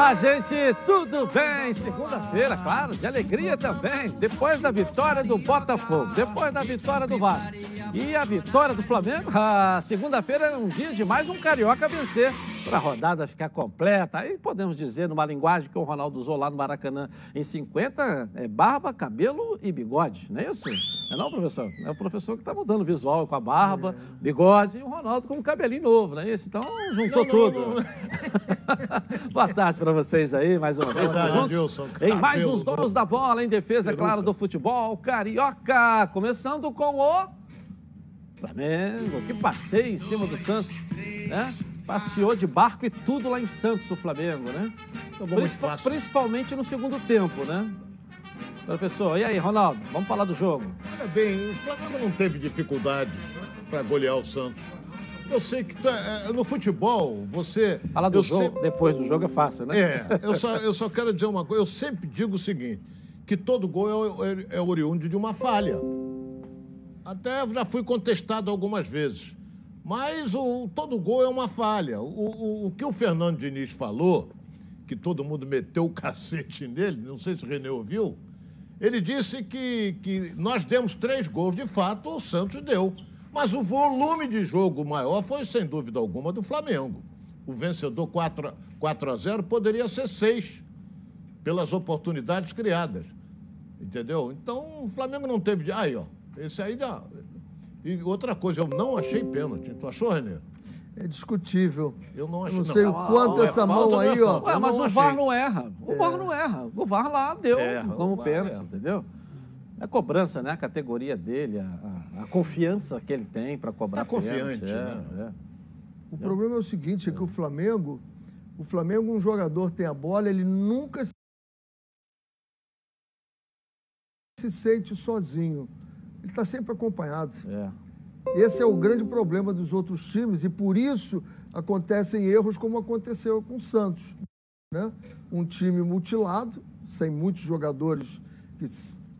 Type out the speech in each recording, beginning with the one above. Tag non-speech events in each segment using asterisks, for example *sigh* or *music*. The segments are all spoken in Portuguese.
Olá, gente, tudo bem? Segunda-feira, claro, de alegria também. Depois da vitória do Botafogo, depois da vitória do Vasco e a vitória do Flamengo, a segunda-feira é um dia de mais um carioca vencer para a rodada ficar completa. Aí podemos dizer, numa linguagem que o Ronaldo usou lá no Maracanã em 50, é barba, cabelo e bigode, não é isso? Não é não, professor? É o professor que está mudando o visual com a barba, é. bigode e o Ronaldo com um cabelinho novo, não é isso? Então juntou não, tudo. Não, não. *laughs* Boa tarde para vocês aí, mais uma vez. Verdade, juntos, em mais uns donos da bola, em defesa, claro, do futebol carioca. Começando com o Flamengo, que passeio em cima do Santos, né? Passeou de barco e tudo lá em Santos, o Flamengo, né? Principal, principalmente no segundo tempo, né? Professor, e aí, Ronaldo, vamos falar do jogo. Olha bem, o Flamengo não teve dificuldade para golear o Santos. Eu sei que tá, no futebol, você. Falar do jogo, sempre... depois do jogo é fácil, né? É, eu só, eu só quero dizer uma coisa, eu sempre digo o seguinte: que todo gol é, é, é oriundo de uma falha. Até já fui contestado algumas vezes. Mas o, todo gol é uma falha. O, o, o, que o Fernando Diniz falou, que todo mundo meteu o *laughs* cacete nele, não sei se o René ouviu, ele disse que, que nós demos três gols, de fato, o Santos deu. Mas o volume de jogo maior foi, sem dúvida alguma, do Flamengo. O vencedor 4, 4 a 0 poderia ser 6, pelas oportunidades criadas. Entendeu? Então, o Flamengo não teve. Aí, ó. Esse aí dá. E outra coisa, eu não achei pênalti. Tu achou, Renê? É discutível. Eu não acho Não sei não. o quanto ah, essa mão aí, ó. Ué, mas o VAR não erra. O é. VAR não erra. O VAR lá deu erra, como pênalti, erra. entendeu? É cobrança, né? A categoria dele, a, a, confiança que ele tem para cobrar. Tá confiante, é, né? É. O problema é o seguinte, é que o Flamengo, o Flamengo, um jogador tem a bola, ele nunca se sente sozinho. Ele está sempre acompanhado. É. Esse é o grande problema dos outros times e por isso acontecem erros como aconteceu com o Santos. Né? Um time mutilado, sem muitos jogadores que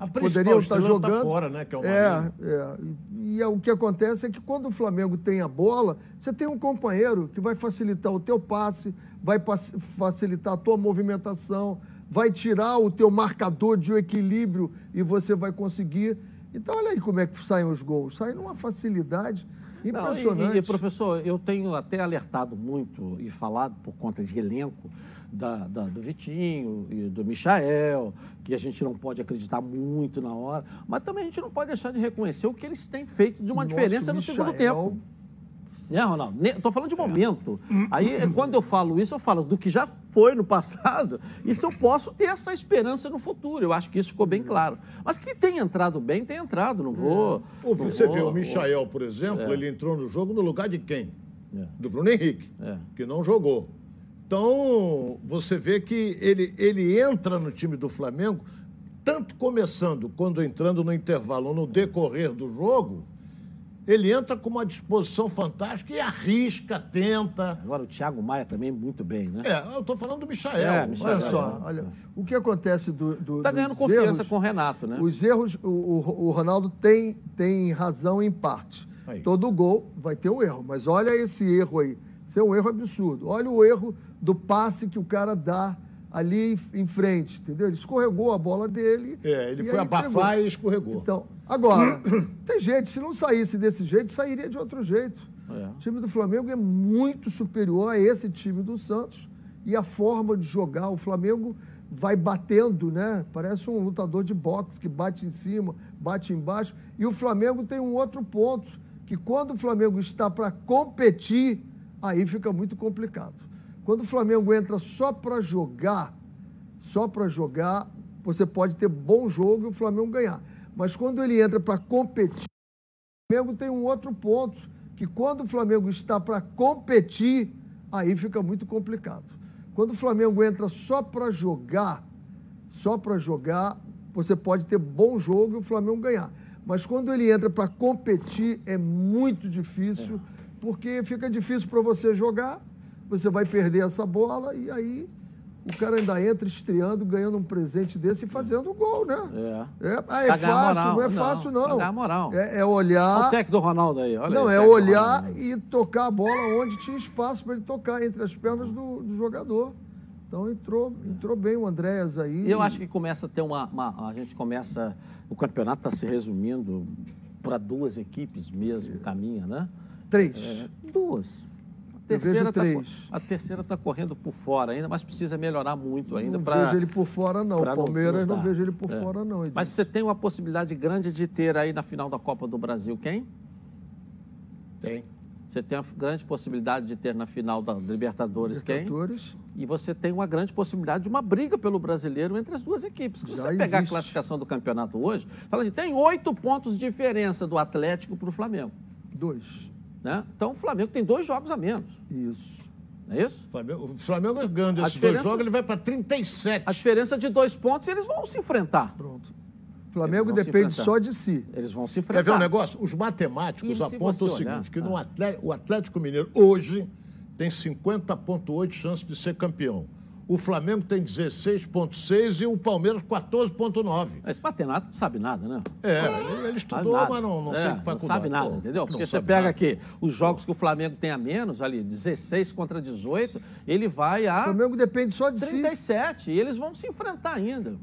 poderiam estar tá jogando. Tá fora, né? Que é, o é, é. E, e é, o que acontece é que quando o Flamengo tem a bola, você tem um companheiro que vai facilitar o teu passe, vai facilitar a tua movimentação, vai tirar o teu marcador de equilíbrio e você vai conseguir então, olha aí como é que saem os gols. Saem numa facilidade impressionante. Não, e, e, professor, eu tenho até alertado muito e falado por conta de elenco da, da, do Vitinho e do Michael, que a gente não pode acreditar muito na hora, mas também a gente não pode deixar de reconhecer o que eles têm feito de uma Nosso diferença no Michael... segundo tempo. Né, Ronaldo? Estou falando de momento. Aí, quando eu falo isso, eu falo do que já foi no passado, se eu posso ter essa esperança no futuro. Eu acho que isso ficou bem claro. Mas que tem entrado bem, tem entrado, não vou. É. Você vou, viu, o Michael, por exemplo, é. ele entrou no jogo no lugar de quem? É. Do Bruno Henrique, é. que não jogou. Então, você vê que ele, ele entra no time do Flamengo, tanto começando quando entrando no intervalo, no decorrer do jogo ele entra com uma disposição fantástica e arrisca, tenta. Agora o Thiago Maia também muito bem, né? É, eu estou falando do Michael. É, Michael. Olha só, olha, o que acontece do, do Tá ganhando confiança erros, com o Renato, né? Os erros, o, o, o Ronaldo tem, tem razão em parte. Aí. Todo gol vai ter um erro, mas olha esse erro aí. Isso é um erro absurdo. Olha o erro do passe que o cara dá ali em frente, entendeu? Ele escorregou a bola dele. É, ele foi abafar e escorregou. Então, agora, *coughs* tem jeito, se não saísse desse jeito, sairia de outro jeito. É. O time do Flamengo é muito superior a esse time do Santos e a forma de jogar. O Flamengo vai batendo, né? Parece um lutador de boxe que bate em cima, bate embaixo. E o Flamengo tem um outro ponto, que quando o Flamengo está para competir, aí fica muito complicado. Quando o Flamengo entra só para jogar, só para jogar, você pode ter bom jogo e o Flamengo ganhar. Mas quando ele entra para competir, o Flamengo tem um outro ponto, que quando o Flamengo está para competir, aí fica muito complicado. Quando o Flamengo entra só para jogar, só para jogar, você pode ter bom jogo e o Flamengo ganhar. Mas quando ele entra para competir, é muito difícil, porque fica difícil para você jogar você vai perder essa bola e aí o cara ainda entra estreando, ganhando um presente desse e fazendo gol, né? É. É, ah, é fácil, não é fácil, não. não. moral. É, é olhar. Olha o técnico do Ronaldo aí, olha Não, aí, é olhar e tocar a bola onde tinha espaço para ele tocar, entre as pernas do, do jogador. Então entrou, entrou bem o Andréas aí. Eu acho que começa a ter uma, uma a gente começa o campeonato está se resumindo para duas equipes mesmo, caminha, né? Três. É, duas. A terceira, tá, a terceira está correndo por fora ainda, mas precisa melhorar muito ainda. Não pra, vejo ele por fora, não. Palmeiras não, não vejo ele por é. fora, não. Edilson. Mas você tem uma possibilidade grande de ter aí na final da Copa do Brasil quem? Tem. Você tem uma grande possibilidade de ter na final da Libertadores, Libertadores. quem? E você tem uma grande possibilidade de uma briga pelo brasileiro entre as duas equipes. Se Já você pegar existe. a classificação do campeonato hoje, fala assim, tem oito pontos de diferença do Atlético para o Flamengo. Dois. Né? Então o Flamengo tem dois jogos a menos. Isso. Não é isso? O Flamengo, o Flamengo ganhando esses dois jogos, ele vai para 37. A diferença de dois pontos, eles vão se enfrentar. Pronto. Flamengo depende só de si. Eles vão se enfrentar. Quer ver um negócio? Os matemáticos apontam o seguinte, que no Atlético, o Atlético Mineiro hoje tem 50,8 chances de ser campeão. O Flamengo tem 16,6 e o Palmeiras 14,9. Esse matemático não sabe nada, né? É, ele estudou, mas não, não é, sei que faculdade. Não sabe nada, entendeu? Porque você pega nada. aqui os jogos que o Flamengo tem a menos, ali, 16 contra 18, ele vai a. O Flamengo depende só de 37, si. 37, e eles vão se enfrentar ainda.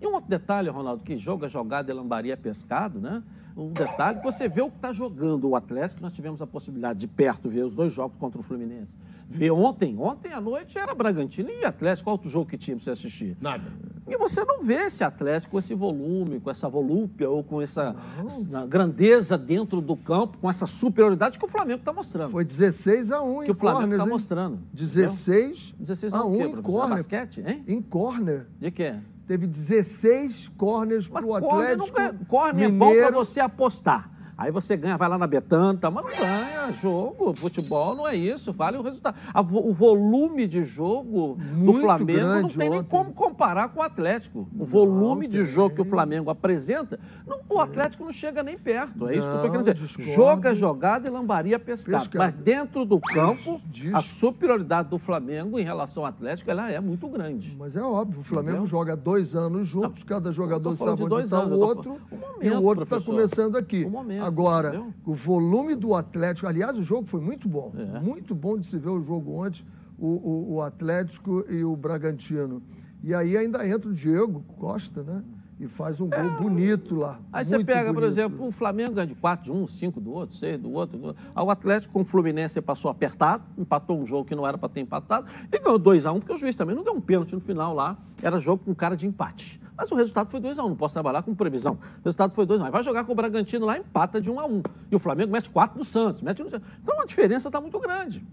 E um outro detalhe, Ronaldo, que joga jogada e lambaria pescado, né? Um detalhe, você vê o que está jogando o Atlético, nós tivemos a possibilidade de perto ver os dois jogos contra o Fluminense. Ver ontem, ontem à noite era Bragantino e Atlético, qual outro jogo que tinha para você assistir? Nada. E você não vê esse Atlético com esse volume, com essa volúpia ou com essa, essa grandeza dentro do campo, com essa superioridade que o Flamengo está mostrando. Foi 16 a 1 que em o Flamengo está mostrando. 16, 16 a 1 em corner. Basquete, hein? Em corner. De quê? Teve 16 corners para o Atlético. Corner é bom para você apostar. Aí você ganha, vai lá na Betanta, mas não ganha jogo. Futebol não é isso, vale o resultado. o volume de jogo Muito do Flamengo não tem nem como comparar com o Atlético. O volume de jogo que o Flamengo apresenta, não, o Atlético não chega nem perto. É isso não, que eu estou querendo dizer. Discordo. Joga jogada e lambaria pescado. pescado. Mas dentro do campo, Dis... a superioridade do Flamengo em relação ao Atlético ela é muito grande. Mas é óbvio, o Flamengo Entendeu? joga dois anos juntos, cada jogador sabe onde está o outro, um momento, e o outro está começando aqui. Um momento. Agora, Entendeu? o volume do Atlético, aliás, o jogo foi muito bom. É. Muito bom de se ver o jogo ontem, o, o, o, Atlético e o Bragantino. E aí ainda entra o Diego Costa, né? E faz um gol é. bonito lá. Aí você pega, bonito. por exemplo, o Flamengo ganha de 4 de um, 5 do outro, 6 do outro. O Atlético com o Fluminense passou apertado, empatou um jogo que não era para ter empatado, e ganhou 2 a 1 um, porque o juiz também não deu um pênalti no final lá. Era jogo com cara de empate. Mas o resultado foi 2x1, um, não posso trabalhar com previsão. O resultado foi 2x1. Um. Vai jogar com o Bragantino lá, empata de 1 um a 1 um. E o Flamengo mete 4 no Santos. Mete no... Então a diferença está muito grande.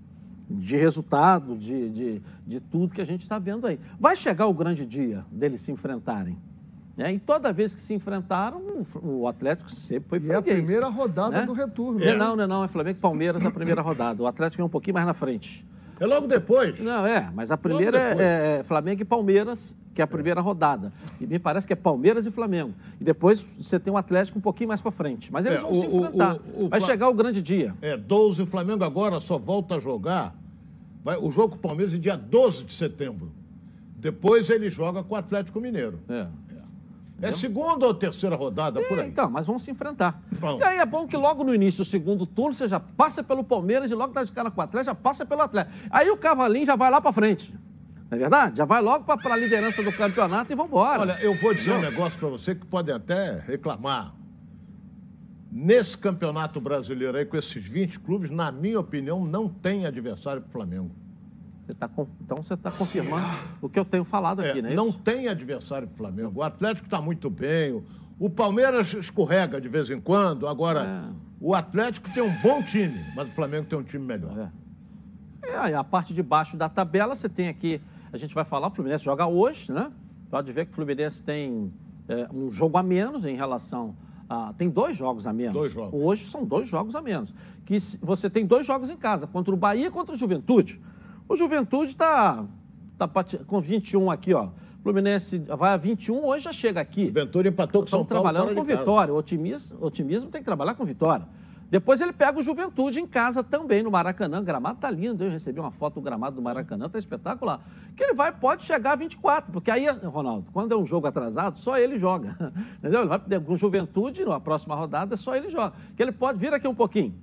De resultado, de, de, de tudo que a gente está vendo aí. Vai chegar o grande dia deles se enfrentarem. Né? E toda vez que se enfrentaram, o Atlético sempre foi freguês. E é a primeira rodada né? do retorno. É. Não, não, não. É Flamengo e Palmeiras a primeira rodada. O Atlético é um pouquinho mais na frente. É logo depois. Não, é, mas a primeira é, é, Flamengo e Palmeiras, que é a primeira rodada. E me parece que é Palmeiras e Flamengo. E depois você tem o um Atlético um pouquinho mais para frente. Mas eles é, vão o, se enfrentar. O, o, Vai chegar o grande dia. É, 12, o Flamengo agora só volta a jogar. Vai, o jogo com o Palmeiras é dia 12 de setembro. Depois ele joga com o Atlético Mineiro. É. É segunda ou terceira rodada por aí? Então, mas vamos se enfrentar. E aí é bom que logo no início do segundo turno você já passa pelo Palmeiras e logo dá de cara com o Atlético, já passa pelo Atlético. Aí o Cavalinho já vai lá para frente. Não é verdade? Já vai logo para a liderança do campeonato e vamos embora. Olha, eu vou dizer um negócio para você que pode até reclamar. Nesse campeonato brasileiro aí, com esses 20 clubes, na minha opinião, não tem adversário para o Flamengo. Você tá, então você está confirmando o que eu tenho falado aqui, é, né? Não tem adversário para o Flamengo. O Atlético está muito bem. O Palmeiras escorrega de vez em quando. Agora, é. o Atlético tem um bom time, mas o Flamengo tem um time melhor. É. é a parte de baixo da tabela, você tem aqui. A gente vai falar, o Fluminense joga hoje, né? Pode ver que o Fluminense tem é, um jogo a menos em relação a. Tem dois jogos a menos. Dois jogos. Hoje são dois jogos a menos. Que você tem dois jogos em casa, contra o Bahia e contra o Juventude. O Juventude está tá, com 21 aqui, ó. Fluminense vai a 21, hoje já chega aqui. Juventude empatou com São Paulo. trabalhando com vitória. O otimismo, otimismo tem que trabalhar com vitória. Depois ele pega o Juventude em casa também, no Maracanã. O gramado tá lindo. Eu recebi uma foto do gramado do Maracanã, tá espetacular. Que ele vai, pode chegar a 24, porque aí, Ronaldo, quando é um jogo atrasado, só ele joga. *laughs* Entendeu? Ele vai com Juventude, na próxima rodada, só ele joga. Que ele pode vir aqui um pouquinho.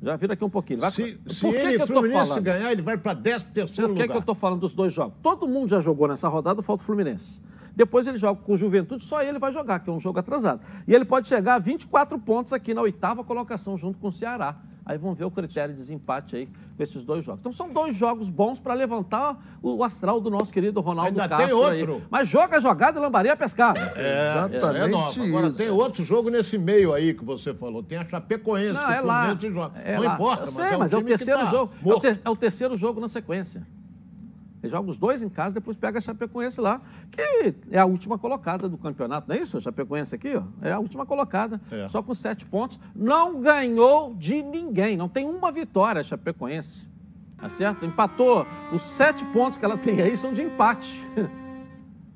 Já vira aqui um pouquinho. Vai... Se, Por se que ele que eu Fluminense falando? ganhar, ele vai para 13 terceiro Por que, lugar. que eu tô falando dos dois jogos? Todo mundo já jogou nessa rodada, falta o Fluminense. Depois ele joga com o Juventude, só ele vai jogar, que é um jogo atrasado. E ele pode chegar a 24 pontos aqui na oitava colocação, junto com o Ceará. Aí vão ver o critério de desempate aí com esses dois jogos. Então são dois jogos bons para levantar o, astral do nosso querido Ronaldo Ainda tem Castro. aí. outro. Mas joga jogada e lambaria pescada. É, Exatamente é nova. Agora isso. tem outro jogo nesse meio aí que você falou. Tem a Chapecoense, Não, que é o lá. É Não lá. importa, Eu mas sei, é, mas é o terceiro tá jogo. É o, ter- é o terceiro jogo na sequência. Ele joga os dois em casa, depois pega a Chapecoense lá, que é a última colocada do campeonato, não é isso? A Chapecoense aqui, ó, é a última colocada, É. só com sete pontos. Não ganhou de ninguém, não tem uma vitória a Chapecoense. Tá certo? Empatou. Os sete pontos que ela tem aí são de empate. *laughs*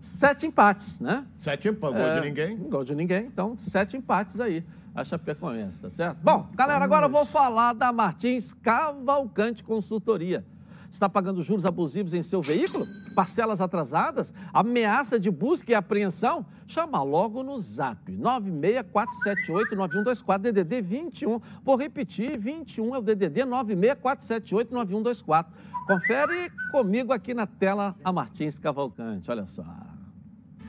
Sete empates, né? Sete empates, gol É, de ninguém. Gol de ninguém. Então, sete empates aí. A Chapecoense, tá certo? Bom, galera, agora eu vou falar da Martins Cavalcante Consultoria. Está pagando juros abusivos em seu veículo? Parcelas atrasadas? Ameaça de busca e apreensão? Chama logo no zap 964789124 DDD 21. Vou repetir, 21 é o DDD 964789124. Confere comigo aqui na tela a Martins Cavalcante. Olha só.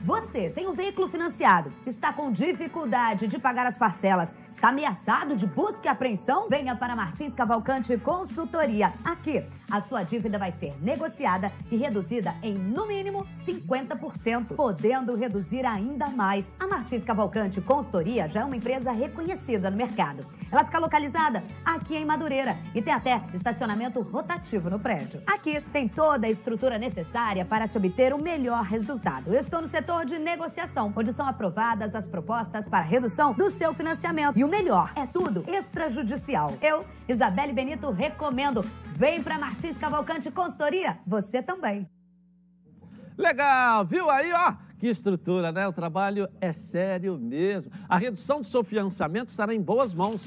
Você tem um veículo financiado, está com dificuldade de pagar as parcelas, está ameaçado de busca e apreensão? Venha para Martins Cavalcante Consultoria. Aqui, a sua dívida vai ser negociada e reduzida em, no mínimo, 50%, podendo reduzir ainda mais. A Martins Cavalcante Consultoria já é uma empresa reconhecida no mercado. Ela fica localizada aqui em Madureira e tem até estacionamento rotativo no prédio. Aqui tem toda a estrutura necessária para se obter o melhor resultado. Eu estou no setor de negociação, onde são aprovadas as propostas para redução do seu financiamento. E o melhor, é tudo extrajudicial. Eu, Isabelle Benito, recomendo. Vem para Martins Cavalcante Consultoria, você também. Legal, viu aí, ó? Que estrutura, né? O trabalho é sério mesmo. A redução do seu financiamento estará em boas mãos.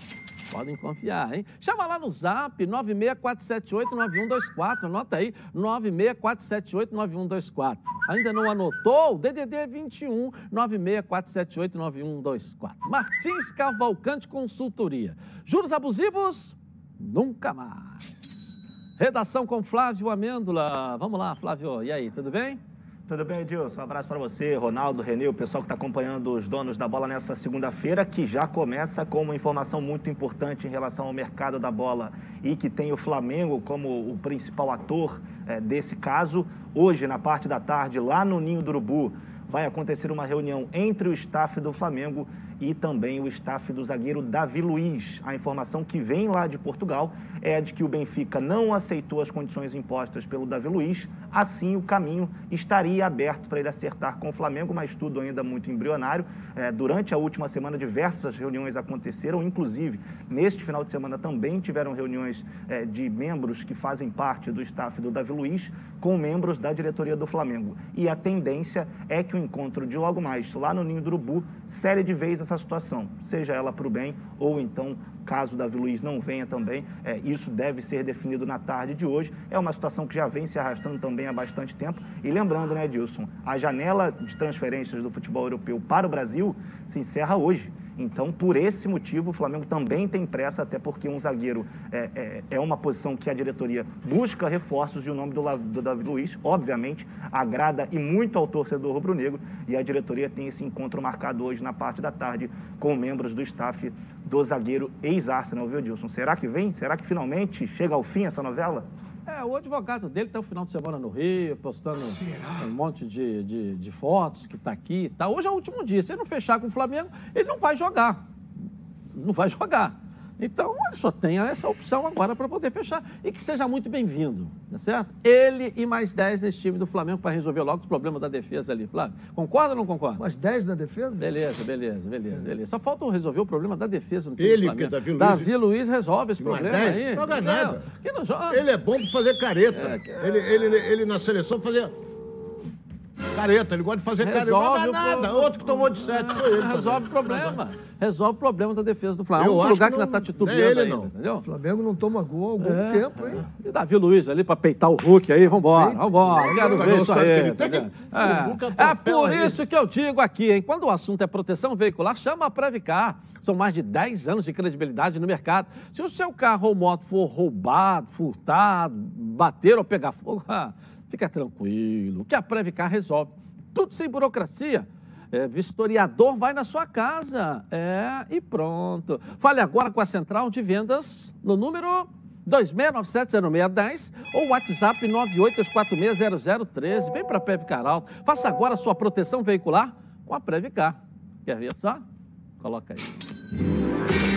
Podem confiar, hein? Chama lá no zap 964789124. Anota aí, 964789124. Ainda não anotou? DDD 21 964789124. Martins Cavalcante Consultoria. Juros abusivos? Nunca mais. Redação com Flávio Amêndola. Vamos lá, Flávio. E aí, tudo bem? Tudo bem, Edilson? Um abraço para você, Ronaldo, Renê, o pessoal que está acompanhando os donos da bola nessa segunda-feira, que já começa com uma informação muito importante em relação ao mercado da bola e que tem o Flamengo como o principal ator eh, desse caso. Hoje, na parte da tarde, lá no Ninho do Urubu, vai acontecer uma reunião entre o staff do Flamengo e também o staff do zagueiro Davi Luiz. A informação que vem lá de Portugal é de que o Benfica não aceitou as condições impostas pelo Davi Luiz, assim o caminho estaria aberto para ele acertar com o Flamengo, mas tudo ainda muito embrionário. É, durante a última semana, diversas reuniões aconteceram, inclusive neste final de semana também tiveram reuniões é, de membros que fazem parte do staff do Davi Luiz com membros da diretoria do Flamengo. E a tendência é que o encontro de logo mais lá no Ninho do Urubu cele de vez essa situação, seja ela para o bem ou então caso Davi Luiz não venha também, é, isso deve ser definido na tarde de hoje. É uma situação que já vem se arrastando também há bastante tempo. E lembrando, né, Edilson, a janela de transferências do futebol europeu para o Brasil se encerra hoje. Então, por esse motivo, o Flamengo também tem pressa, até porque um zagueiro é, é, é uma posição que a diretoria busca reforços e o nome do, do Davi Luiz, obviamente, agrada e muito ao torcedor rubro-negro. E a diretoria tem esse encontro marcado hoje na parte da tarde com membros do staff do zagueiro ex-Arsenal, viu, Dilson? Será que vem? Será que finalmente chega ao fim essa novela? É, o advogado dele está o final de semana no Rio, postando um monte de, de, de fotos que está aqui e tal. Hoje é o último dia. Se ele não fechar com o Flamengo, ele não vai jogar. Não vai *laughs* jogar. Então, ele só tem essa opção agora para poder fechar. E que seja muito bem-vindo, tá certo? Ele e mais 10 nesse time do Flamengo para resolver logo os problemas da defesa ali, Flávio. Concorda ou não concorda? Mais 10 na defesa? Beleza, beleza, beleza, beleza. Só falta resolver o problema da defesa no time Ele, do Flamengo. que é Davi Luiz- Davi Luiz resolve esse problema aí. Joga Não, nada. Que não joga. Ele é bom para fazer careta. É, que- Ele, ele, ele na seleção fazia careta. Ele gosta de fazer careta. Não Resolve joga o nada. pro- Outro que tomou de sete foi ele. Resolve o problema. Resolve o problema da defesa do Flamengo. Eu um acho lugar que que, ainda não- está titubeando não é ele, ainda, não. entendeu? O Flamengo não toma gol há algum É, tempo, hein? E Davi Luiz ali para peitar o Hulk aí, vambora, Peita. vambora, quero Olha a ver isso aí. ele tem. É, é por ele. isso que eu digo aqui, hein? Quando o assunto é proteção veicular, chama a Previcar. São mais de 10 anos de credibilidade no mercado. Se o seu carro ou moto for roubado, furtado, bater ou pegar fogo, *laughs* ah, fica tranquilo, que a Previcar resolve. Tudo sem burocracia. É, vistoriador vai na sua casa. É, e pronto. Fale agora com a central de vendas no número 26970610 ou WhatsApp 982460013. Vem para a Previcar Alto. Faça agora a sua proteção veicular com a Previcar. Quer ver só? Coloca aí.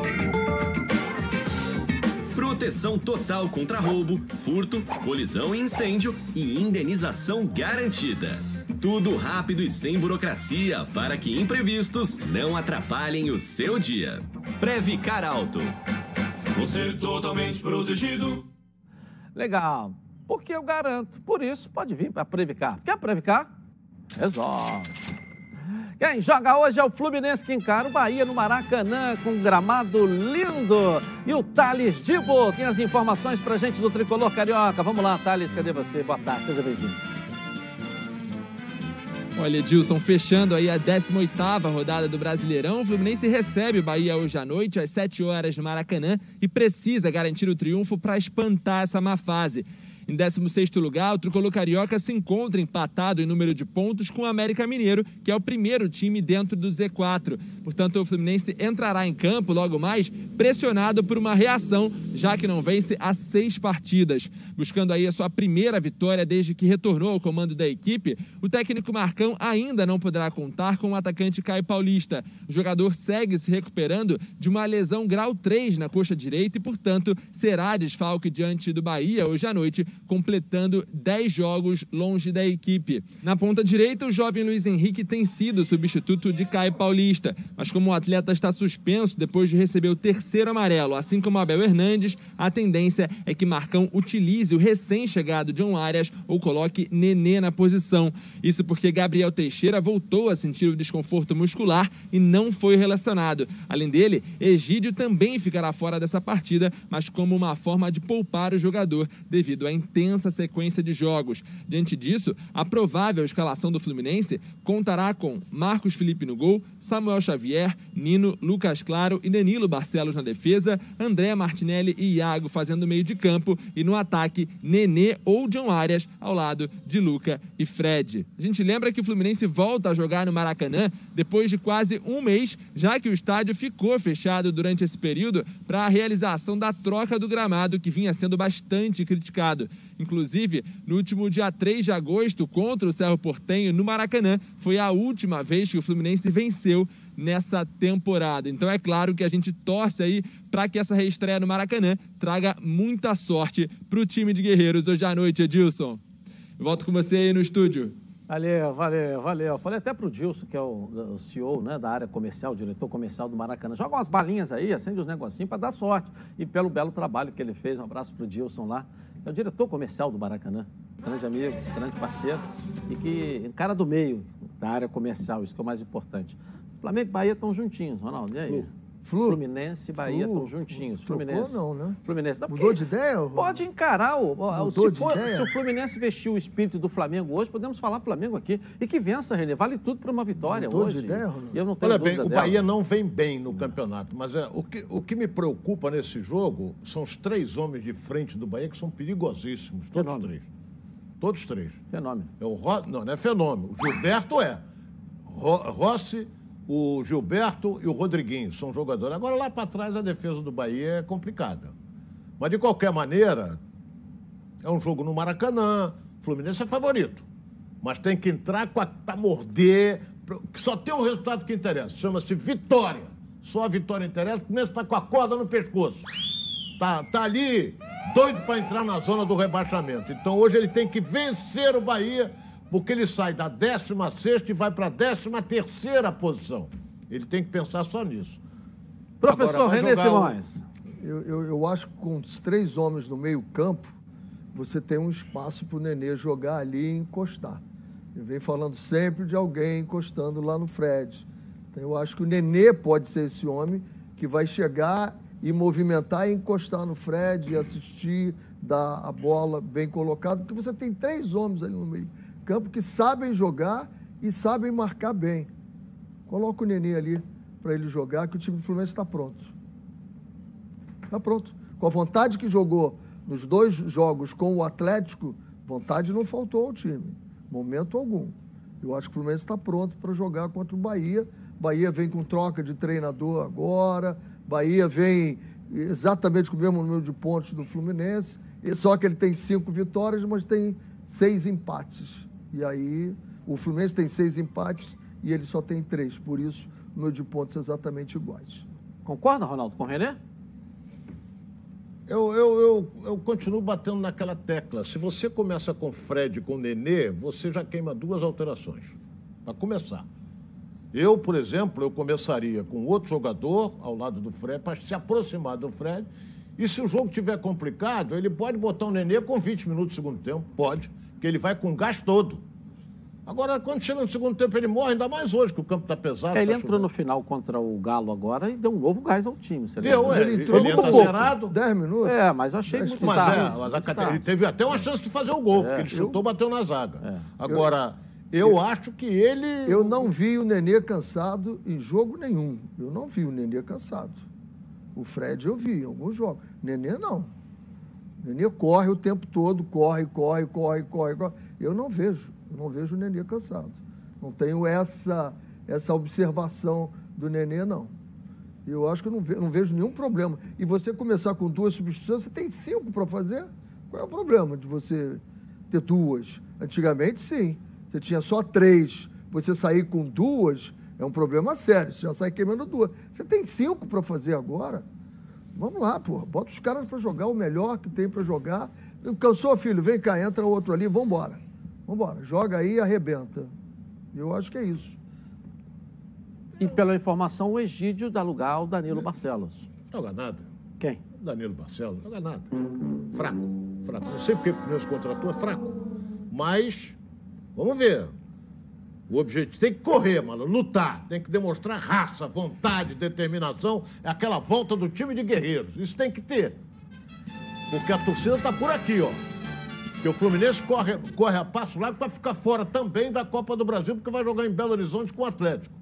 Proteção total contra roubo, furto, colisão e incêndio e indenização garantida. Tudo rápido e sem burocracia para que imprevistos não atrapalhem o seu dia. Previcar Alto. Você é totalmente protegido. Legal. Porque eu garanto. Por isso, pode vir para Previcar. Quer Previcar? Resolve. Quem joga hoje é o Fluminense que encara o Bahia no Maracanã com um gramado lindo. E o Thales Divo tem as informações pra gente do Tricolor Carioca. Vamos lá, Thales, cadê você? Boa tarde, seja bem-vindo. Olha, Edilson, fechando aí a 18ª rodada do Brasileirão, o Fluminense recebe o Bahia hoje à noite, às 7 horas no Maracanã, e precisa garantir o triunfo para espantar essa má fase. Em 16º lugar, o tricolor carioca se encontra empatado em número de pontos com o América Mineiro, que é o primeiro time dentro do Z4. Portanto, o Fluminense entrará em campo logo mais pressionado por uma reação, já que não vence há seis partidas. Buscando aí a sua primeira vitória desde que retornou ao comando da equipe, o técnico Marcão ainda não poderá contar com o atacante Caio Paulista. O jogador segue se recuperando de uma lesão grau 3 na coxa direita e, portanto, será desfalque diante do Bahia hoje à noite completando 10 jogos longe da equipe. Na ponta direita, o jovem Luiz Henrique tem sido substituto de Caio Paulista, mas como o atleta está suspenso depois de receber o terceiro amarelo, assim como Abel Hernandes, a tendência é que Marcão utilize o recém-chegado John Arias ou coloque Nenê na posição. Isso porque Gabriel Teixeira voltou a sentir o desconforto muscular e não foi relacionado. Além dele, Egídio também ficará fora dessa partida, mas como uma forma de poupar o jogador devido à intensa sequência de jogos. Diante disso, a provável escalação do Fluminense contará com Marcos Felipe no gol, Samuel Xavier, Nino, Lucas Claro e Danilo Barcelos na defesa, André Martinelli e Iago fazendo meio de campo e no ataque Nenê ou John Arias ao lado de Luca e Fred. A gente lembra que o Fluminense volta a jogar no Maracanã depois de quase um mês, já que o estádio ficou fechado durante esse período para a realização da troca do gramado que vinha sendo bastante criticado. Inclusive, no último dia 3 de agosto, contra o Cerro Portenho, no Maracanã, foi a última vez que o Fluminense venceu nessa temporada. Então é claro que a gente torce aí para que essa reestreia no Maracanã traga muita sorte para o time de guerreiros hoje à noite, Edilson. Volto com você aí no estúdio. Valeu, valeu, valeu. Falei até pro Dilson, que é o, o CEO né, da área comercial, diretor comercial do Maracanã. Joga umas balinhas aí, acende uns negocinhos para dar sorte. E pelo belo trabalho que ele fez. Um abraço pro Dilson lá. É o diretor comercial do Maracanã. Grande amigo, grande parceiro. E que, cara do meio da área comercial, isso que é o mais importante. Flamengo e Bahia estão juntinhos, Ronaldo. E aí? Flu. Fluminense e Bahia Flu. estão juntinhos. Trocou Fluminense. não, né? Fluminense. Não, Mudou de ideia? Ronaldo? Pode encarar o. o- Mudou se, de for- ideia? se o Fluminense vestiu o espírito do Flamengo hoje, podemos falar Flamengo aqui. E que vença, Renê. Vale tudo para uma vitória Mudou de hoje. ideia, Ronaldo? E eu não tenho Olha bem, o dela. Bahia não vem bem no campeonato, mas é, o, que, o que me preocupa nesse jogo são os três homens de frente do Bahia que são perigosíssimos, todos Fenômeno. três. Todos três. Fenômeno. É o Ro... Não, não é fenômeno. O Gilberto é. Ro... Rossi, o Gilberto e o Rodriguinho são jogadores. Agora lá para trás a defesa do Bahia é complicada. Mas de qualquer maneira, é um jogo no Maracanã. O Fluminense é favorito. Mas tem que entrar para morder. Só tem um resultado que interessa. Chama-se vitória. Só a vitória interessa. O Fluminense está com a corda no pescoço. Tá, tá ali doido para entrar na zona do rebaixamento. Então hoje ele tem que vencer o Bahia, porque ele sai da 16 e vai para a 13 posição. Ele tem que pensar só nisso. Professor Agora o- Simões. Eu, eu, eu acho que com os três homens no meio campo, você tem um espaço para o Nenê jogar ali e encostar. Eu venho falando sempre de alguém encostando lá no Fred. Então eu acho que o Nenê pode ser esse homem que vai chegar e movimentar e encostar no Fred e assistir, dar a bola bem colocada, porque você tem três homens ali no meio campo que sabem jogar e sabem marcar bem. Coloca o Nenê ali para ele jogar, que o time do Fluminense está pronto. Está pronto. Com a vontade que jogou nos dois jogos com o Atlético, vontade não faltou ao time. Momento algum. Eu acho que o Fluminense está pronto para jogar contra o Bahia. Bahia vem com troca de treinador agora. Bahia vem exatamente com o mesmo número de pontos do Fluminense. Só que ele tem cinco vitórias, mas tem seis empates. E aí o Fluminense tem seis empates e ele só tem três. Por isso, número de pontos exatamente iguais. Concorda, Ronaldo, com o René? Eu, eu, eu, eu, continuo batendo naquela tecla. Se você começa com Fred e com Nenê, você já queima duas alterações. Para começar. Eu, por exemplo, eu começaria com outro jogador ao lado do Fred, para se aproximar do Fred. E se o jogo tiver complicado, ele pode botar o Nenê com 20 minutos do segundo tempo. Pode, que ele vai com o gás todo. Agora, quando chega no segundo tempo, ele morre, ainda mais hoje, que o campo está pesado. É, ele tá entrou no final contra o Galo agora e deu um novo gás ao time. Você deu, é, ele entrou ele muito entra pouco. zerado. 10 minutos. É, mas eu achei Mas muito Mas, tarde. é, mas a muito tarde. ele teve até uma chance de fazer o gol, porque ele chutou, bateu na zaga. Agora, eu, acho que ele. Eu não vi o Nenê cansado em jogo nenhum. Eu não vi o Nenê cansado. O Fred eu vi em alguns jogos. Nenê não. Nenê corre o tempo todo, corre, corre, corre, corre, corre. Eu não vejo. Eu não vejo o Nenê cansado. Não tenho essa, essa observação do Nenê, não. Eu acho que eu não, ve- não vejo nenhum problema. E você começar com duas substituições, você tem cinco para fazer? Qual é o problema de você ter duas? Antigamente, sim. Você tinha só três. Você sair com duas é um problema sério. Você já sai queimando duas. Você tem cinco para fazer agora? Vamos lá, pô. Bota os caras para jogar o melhor que tem para jogar. Cansou, filho? Vem cá, entra outro ali. Vamos embora. Joga aí e arrebenta. Eu acho que é isso. E pela informação, o Egídio dá lugar ao Danilo Barcelos. Joga nada. Quem? Danilo Barcelos, joga nada. Fraco, fraco. Não sei porque o Fluminense contratou, é fraco. Mas, vamos ver. O objetivo tem que correr, mano, lutar, tem que demonstrar raça, vontade, determinação. É aquela volta do time de guerreiros. Isso tem que ter. Porque a torcida tá por aqui, ó. Porque o Fluminense corre, corre a passo largo para ficar fora também da Copa do Brasil, porque vai jogar em Belo Horizonte com o Atlético.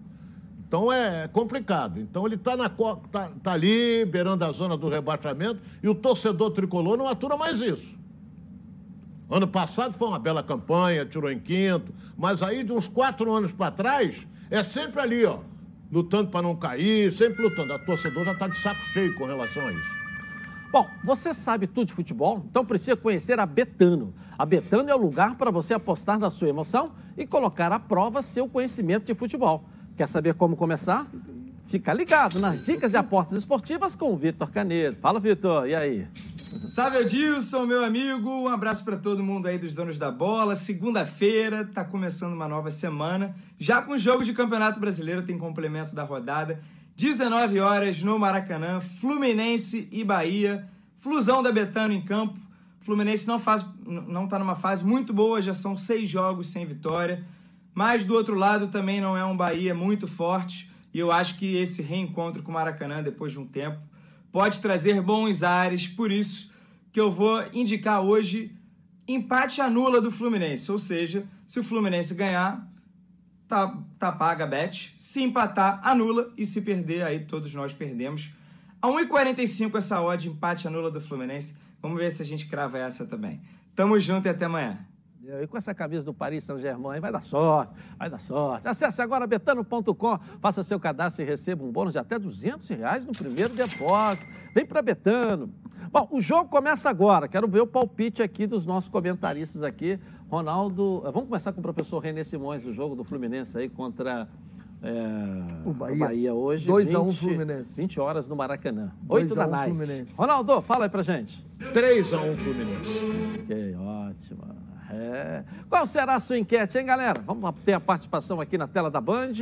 Então é complicado. Então ele está tá, tá ali, beirando a zona do rebaixamento, e o torcedor tricolor não atura mais isso. Ano passado foi uma bela campanha, tirou em quinto, mas aí de uns quatro anos para trás, é sempre ali, ó, lutando para não cair, sempre lutando. A torcedor já está de saco cheio com relação a isso. Bom, você sabe tudo de futebol? Então precisa conhecer a Betano. A Betano é o lugar para você apostar na sua emoção e colocar à prova seu conhecimento de futebol. Quer saber como começar? Fica ligado nas dicas de apostas esportivas com o Vitor Canedo. Fala, Vitor, e aí? Salve, Edilson, meu amigo. Um abraço para todo mundo aí dos donos da bola. Segunda-feira, tá começando uma nova semana. Já com jogos de Campeonato Brasileiro, tem complemento da rodada. 19 horas no Maracanã, Fluminense e Bahia. Flusão da Betano em campo. Fluminense não, faz, não tá numa fase muito boa, já são seis jogos sem vitória. Mas do outro lado também não é um Bahia muito forte. E eu acho que esse reencontro com o Maracanã, depois de um tempo, pode trazer bons ares. Por isso que eu vou indicar hoje empate anula do Fluminense. Ou seja, se o Fluminense ganhar, tá, tá paga a bet. Se empatar, anula. E se perder, aí todos nós perdemos. A 1,45 essa odd, empate anula do Fluminense. Vamos ver se a gente crava essa também. Tamo junto e até amanhã. E com essa camisa do Paris Saint-Germain, vai dar sorte, vai dar sorte. Acesse agora betano.com, faça seu cadastro e receba um bônus de até 200 reais no primeiro depósito. Vem para Betano. Bom, o jogo começa agora. Quero ver o palpite aqui dos nossos comentaristas aqui. Ronaldo, vamos começar com o professor René Simões, o jogo do Fluminense aí contra É, O Bahia. hoje. 2 a 1 20 Fluminense. 20 horas no Maracanã. 2 8 a da 1 night. Fluminense. Ronaldo, fala aí pra gente. 3 a 1 Fluminense. Que ótimo. É. Qual será a sua enquete, hein, galera? Vamos ter a participação aqui na tela da Band.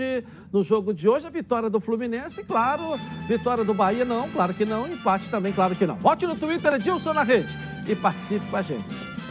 No jogo de hoje, a vitória do Fluminense, claro. Vitória do Bahia, não, claro que não. Empate também, claro que não. Vote no Twitter, Edilson na rede. E participe com a gente.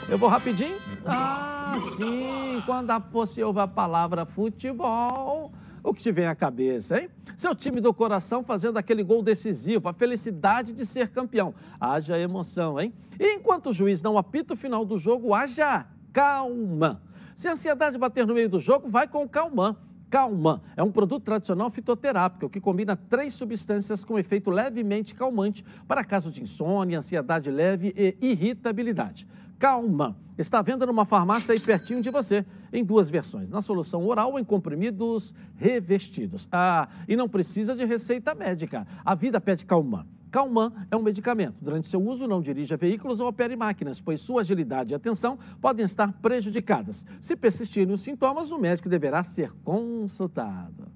Eu vou rapidinho. Ah, sim. Quando a- você ouve a palavra futebol, o que te vem à cabeça, hein? Seu time do coração fazendo aquele gol decisivo, a felicidade de ser campeão. Haja emoção, hein? E enquanto o juiz não apita o final do jogo, haja calma. Se a ansiedade bater no meio do jogo, vai com calmã. Calmã é um produto tradicional fitoterápico que combina três substâncias com efeito levemente calmante para casos de insônia, ansiedade leve e irritabilidade. Calmã está à venda numa farmácia aí pertinho de você, em duas versões, na solução oral ou em comprimidos revestidos. Ah, e não precisa de receita médica. A vida pede Calmã. Calmã é um medicamento. Durante seu uso, não dirija veículos ou opere máquinas, pois sua agilidade e atenção podem estar prejudicadas. Se persistirem os sintomas, o médico deverá ser consultado.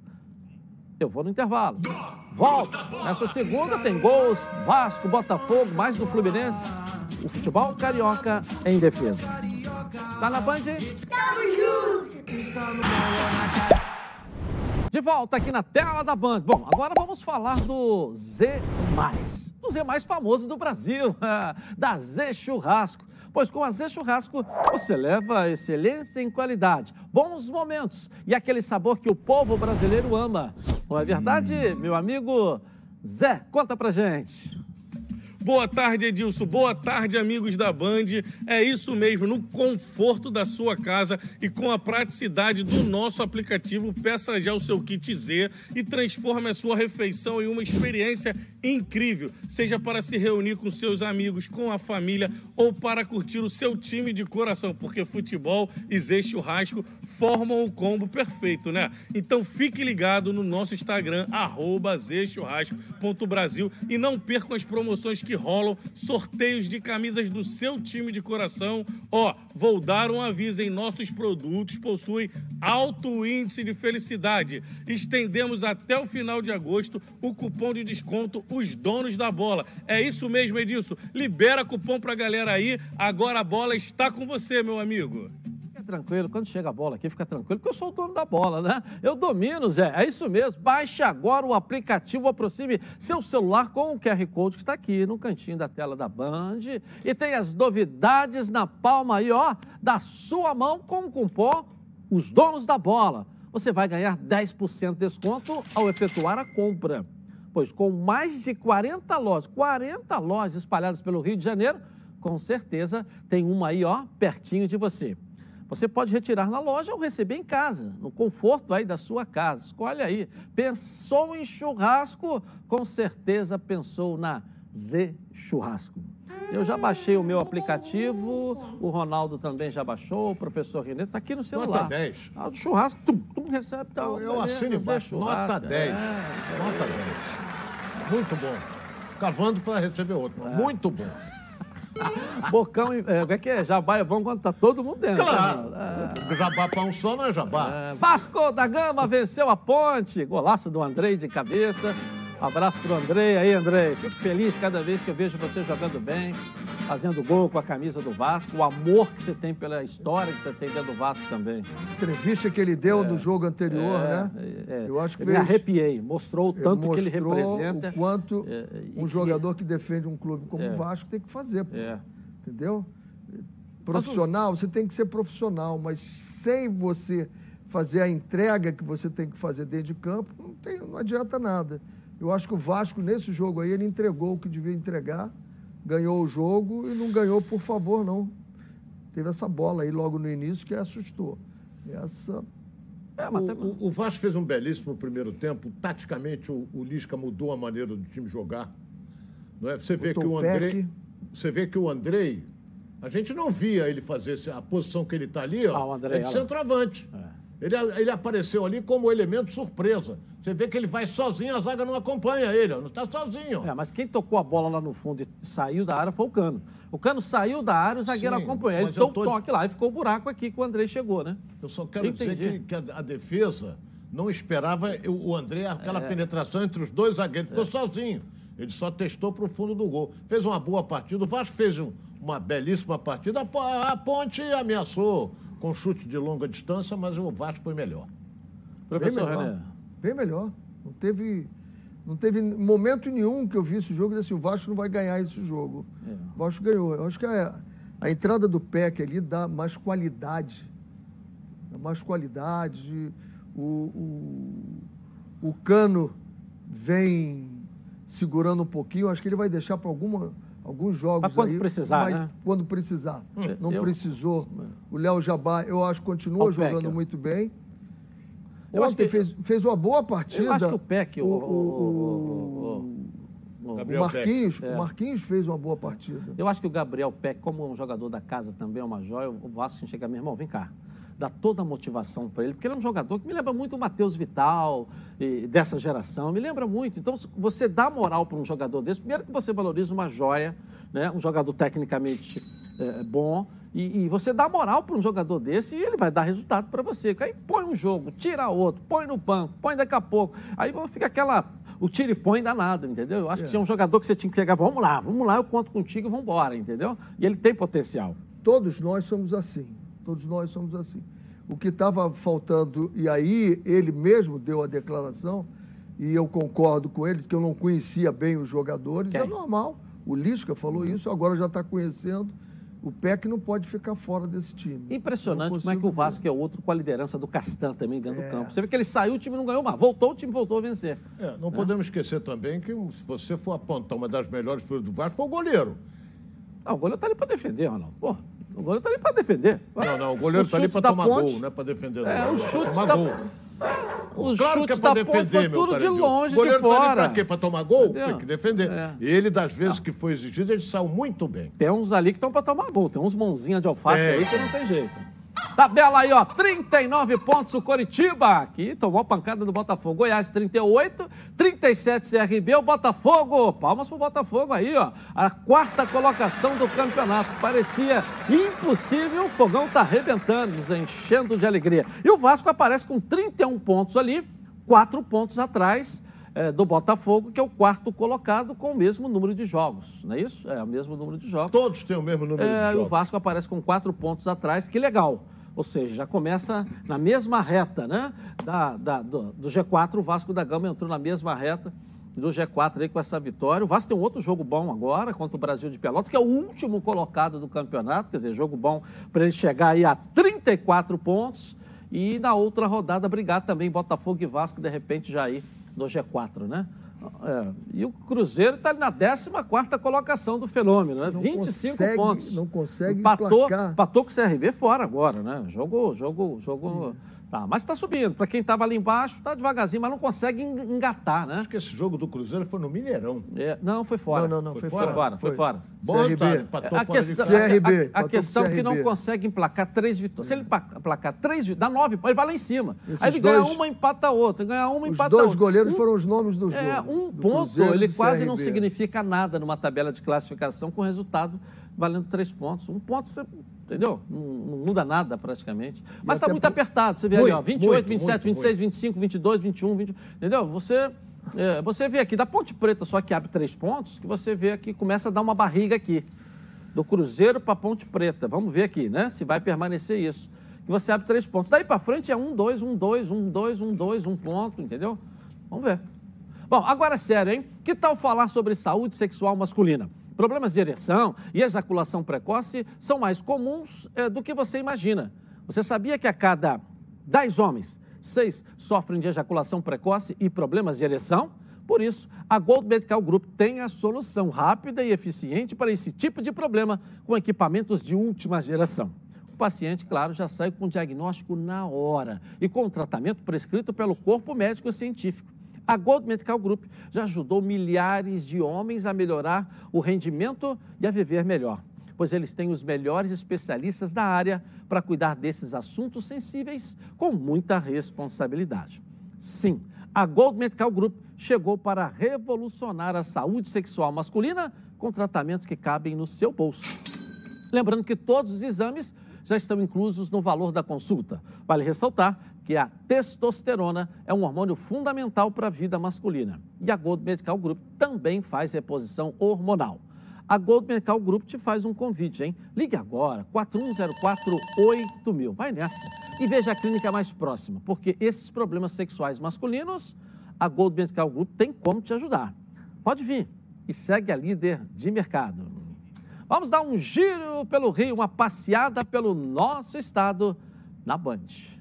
Eu vou no intervalo. Volto. Nessa segunda tem gols, Vasco, Botafogo, mais do Fluminense. O futebol carioca em defesa. Tá na Band? De volta aqui na tela da Band. Bom, agora vamos falar do Z+. Do Z mais famoso do Brasil, *laughs* da Z Churrasco. Pois com a Z Churrasco você leva excelência em qualidade, bons momentos e aquele sabor que o povo brasileiro ama. Não é verdade, meu amigo Zé? Conta pra gente. Boa tarde, Edilson. Boa tarde, amigos da Band. É isso mesmo, no conforto da sua casa e com a praticidade do nosso aplicativo, peça já o seu kit Z e transforme a sua refeição em uma experiência incrível, seja para se reunir com seus amigos, com a família ou para curtir o seu time de coração, porque futebol e Z Churrasco formam o combo perfeito, né? Então fique ligado no nosso Instagram, arroba zchurrasco.brasil e não percam as promoções que rolam, sorteios de camisas do seu time de coração. Ó, vou dar um aviso em nossos produtos possuem alto índice de felicidade. Estendemos até o final de agosto o cupom de desconto Os Donos da Bola. É isso mesmo, Edilson. Libera cupom pra galera aí. Agora a bola está com você, meu amigo. Tranquilo, quando chega a bola aqui, fica tranquilo, porque eu sou o dono da bola, né? Eu domino, Zé. É isso mesmo. Baixe agora o aplicativo, aproxime seu celular com o QR Code que está aqui no cantinho da tela da Band. E tem as novidades na palma aí, ó, da sua mão com o cupom Os Donos da Bola. Você vai ganhar 10% de desconto ao efetuar a compra. Pois com mais de 40 lojas, 40 lojas espalhadas pelo Rio de Janeiro, com certeza tem uma aí, ó, pertinho de você. Você pode retirar na loja ou receber em casa, no conforto aí da sua casa. Escolhe aí. Pensou em churrasco? Com certeza pensou na Z Churrasco. Eu já baixei o meu aplicativo, o Ronaldo também já baixou, o professor Renê está aqui no celular. Nota 10. Ah, do churrasco, tum, tum, recebe. Tá, Eu, eu assino embaixo. Nota 10. É, Nota 10. Muito bom. Cavando para receber outro. Muito bom. *laughs* Bocão, é, como é que é? Jabá é bom quando tá todo mundo dentro. Claro. né? Jabá para um só não é jabá. É, Vasco da Gama venceu a ponte. Golaço do Andrei de cabeça. Abraço pro Andrei aí, Andrei. Fico feliz cada vez que eu vejo você jogando bem, fazendo gol com a camisa do Vasco. O amor que você tem pela história que você tem dentro do Vasco também. Entrevista que ele deu no jogo anterior, né? É, Eu acho que eu fez. me arrepiei. Mostrou o tanto que ele mostrou representa. O quanto É, um jogador que defende um clube como É. o Vasco tem que fazer. pô. É. Entendeu? Profissional, você tem que ser profissional, mas sem você fazer a entrega que você tem que fazer dentro de campo, não, tem, não adianta nada. Eu acho que o Vasco, nesse jogo aí, ele entregou o que devia entregar, ganhou o jogo e não ganhou por favor, não. Teve essa bola aí logo no início que assustou. Essa. É, mas O, o- Vasco fez um belíssimo primeiro tempo. Taticamente, o, o Lisca mudou a maneira do time jogar. Não é? Você vê Botou que o Andrei. Peck. Você vê que o Andrei. A gente não via ele fazer a posição que ele está ali, ó, Ah, Andrei, é de olha lá. Ele, ele apareceu ali como elemento surpresa. Você vê que ele vai sozinho, a zaga não acompanha ele, ó, não está sozinho. É, mas quem tocou a bola lá no fundo e saiu da área foi o Cano. O Cano saiu da área, o zagueiro Sim, acompanhou. Ele deu eu o tô- toque lá e ficou o buraco aqui que o Andrei chegou, né? Eu só quero Entendi. dizer que, que a, a defesa não esperava o André, aquela É. penetração entre os dois zagueiros. Ficou sozinho. Ele só testou para o fundo do gol. Fez uma boa partida. O Vasco fez um- uma belíssima partida. A Ponte ameaçou com chute de longa distância, mas o Vasco foi melhor. Bem Professor melhor. René. Bem melhor. Não teve, não teve momento nenhum que eu vi esse jogo e disse assim, o Vasco não vai ganhar esse jogo. É. O Vasco ganhou. Eu acho que a, a entrada do PEC ali dá mais qualidade. Dá mais qualidade. O, o, o Cano vem segurando um pouquinho. Acho que ele vai deixar para alguma alguns jogos Mas quando aí. precisar, mas né? Quando precisar. Não eu- precisou. O Léo Jabá, eu acho que continua jogando muito bem. Eu Ontem que- fez, fez uma boa partida. Eu acho que o Peck, o, o, o- o- o- Marquinhos, É. o Marquinhos fez uma boa partida. Eu acho que o Gabriel Peck, como um jogador da casa também, é uma joia, o Vasco chega, meu irmão, vem cá. Dá toda a motivação para ele, porque ele é um jogador que me lembra muito o Matheus Vital, dessa geração, me lembra muito. Então, você dá moral para um jogador desse, primeiro que você valoriza uma joia, né? um jogador tecnicamente é, bom, e, e você dá moral para um jogador desse e ele vai dar resultado para você. Aí põe um jogo, tira outro, põe no banco, põe daqui a pouco. Aí fica aquela. O tira e põe danado, entendeu? Eu acho que tinha um jogador que você tinha que pegar, vamos lá, vamos lá, eu conto contigo e vamos embora, entendeu? E ele tem potencial. Todos nós somos assim. Todos nós somos assim. O que estava faltando, e aí ele mesmo deu a declaração, e eu concordo com ele, que eu não conhecia bem os jogadores, é normal. O Lisca falou isso, agora já está conhecendo. O PEC não pode ficar fora desse time. Impressionante como é que o Vasco é outro com a liderança do Castan também dentro do campo. Você vê que ele saiu, o time não ganhou mais. Voltou, o time voltou a vencer. É, não podemos esquecer também que se você for apontar uma das melhores figuras do Vasco, foi o goleiro. Não, o goleiro tá ali para defender, Ronaldo. Pô, o goleiro tá ali para defender. Não, não, o goleiro está ali para tomar Ponte- gol, não é para defender. É, não. os chutes tomar da- gol. Os claro que é para defender, meu tudo de longe, O goleiro de tá ali fora. para quê? Para tomar gol? Entendeu? Tem que defender. É. E ele, das vezes que foi exigido, ele saiu muito bem. Tem uns ali que estão para tomar gol. Tem uns mãozinhas de alface Tem. aí que não tem jeito. Tabela aí, ó. 39 pontos o Coritiba, que tomou a pancada do Botafogo. Goiás, 38. 37 CRB, o Botafogo. Palmas pro Botafogo aí, ó. A quarta colocação do campeonato. Parecia impossível. O fogão tá arrebentando, nos enchendo de alegria. E o Vasco aparece com 31 pontos ali, quatro pontos atrás eh, do Botafogo, que é o quarto colocado com o mesmo número de jogos. Não é isso? É o mesmo número de jogos. Todos têm o mesmo número É, de e o jogos. Vasco aparece com quatro pontos atrás, que legal. Ou seja, já começa na mesma reta, né? Da, da- do, do G4, o Vasco da Gama entrou na mesma reta do G4 aí com essa vitória. O Vasco tem um outro jogo bom agora contra o Brasil de Pelotas, que é o último colocado do campeonato, quer dizer, jogo bom para ele chegar aí a 34 pontos. E na outra rodada brigar também Botafogo e Vasco, de repente, já aí no G4, né? É, e o Cruzeiro está na 14 colocação do fenômeno, né? Não 25 consegue- pontos. não consegue empatou, empatou com o CRB fora agora, né? Jogo, jogo, jogo. Tá, mas está subindo. Para quem estava ali embaixo, está devagarzinho, mas não consegue en- engatar, né? Acho que esse jogo do Cruzeiro foi no Mineirão. É, não, foi fora. Não, não, não, foi, foi fora. fora. Foi Foi. fora. Bom CRB. empatou A fora questão. CRB, a- a, empatou questão com é que não CRB. consegue emplacar três vitórias. Se ele emplacar três vitórias, dá nove, ele vai lá em cima. Esses Aí ele ganha dois- uma, empata outra, ganha uma, Os empata dois outra. goleiros Um- foram os nomes do jogo. É, um ponto, Cruzeiro ele quase não CRB. significa nada numa tabela de classificação com resultado valendo três pontos. Um ponto, você, entendeu? Não, não muda nada praticamente. Mas está muito apertado. Você vê ali, ó, Muito, 28, muito, 27, muito, 26, 25, 22, 21, 20, entendeu? Você, é, você vê aqui, da Ponte Preta só que abre três pontos, que você vê aqui, começa a dar uma barriga aqui. Do Cruzeiro para Ponte Preta. Vamos ver aqui, né? Se vai permanecer isso. Que você abre três pontos. Daí para frente é um, dois, um, dois, um, dois, um, dois, um ponto, entendeu? Vamos ver. Bom, agora é sério, hein? Que tal falar sobre saúde sexual masculina? Problemas de ereção e ejaculação precoce são mais comuns eh, do que você imagina. Você sabia que a cada 10 homens, 6 sofrem de ejaculação precoce e problemas de ereção? Por isso, a Gold Medical Group tem a solução rápida e eficiente para esse tipo de problema com equipamentos de última geração. O paciente, claro, já sai com o diagnóstico na hora e com o tratamento prescrito pelo corpo médico científico. A Gold Medical Group já ajudou milhares de homens a melhorar o rendimento e a viver melhor, pois eles têm os melhores especialistas da área para cuidar desses assuntos sensíveis com muita responsabilidade. Sim, a Gold Medical Group chegou para revolucionar a saúde sexual masculina com tratamentos que cabem no seu bolso. Lembrando que todos os exames já estão inclusos no valor da consulta. Vale ressaltar que a testosterona é um hormônio fundamental para a vida masculina. E a Gold Medical Group também faz reposição hormonal. A Gold Medical Group te faz um convite, hein? Ligue agora, 4104-8000. Vai nessa e veja a clínica mais próxima, porque esses problemas sexuais masculinos, a Gold Medical Group tem como te ajudar. Pode vir e segue a líder de mercado. Vamos dar um giro pelo Rio, uma passeada pelo nosso estado na Band.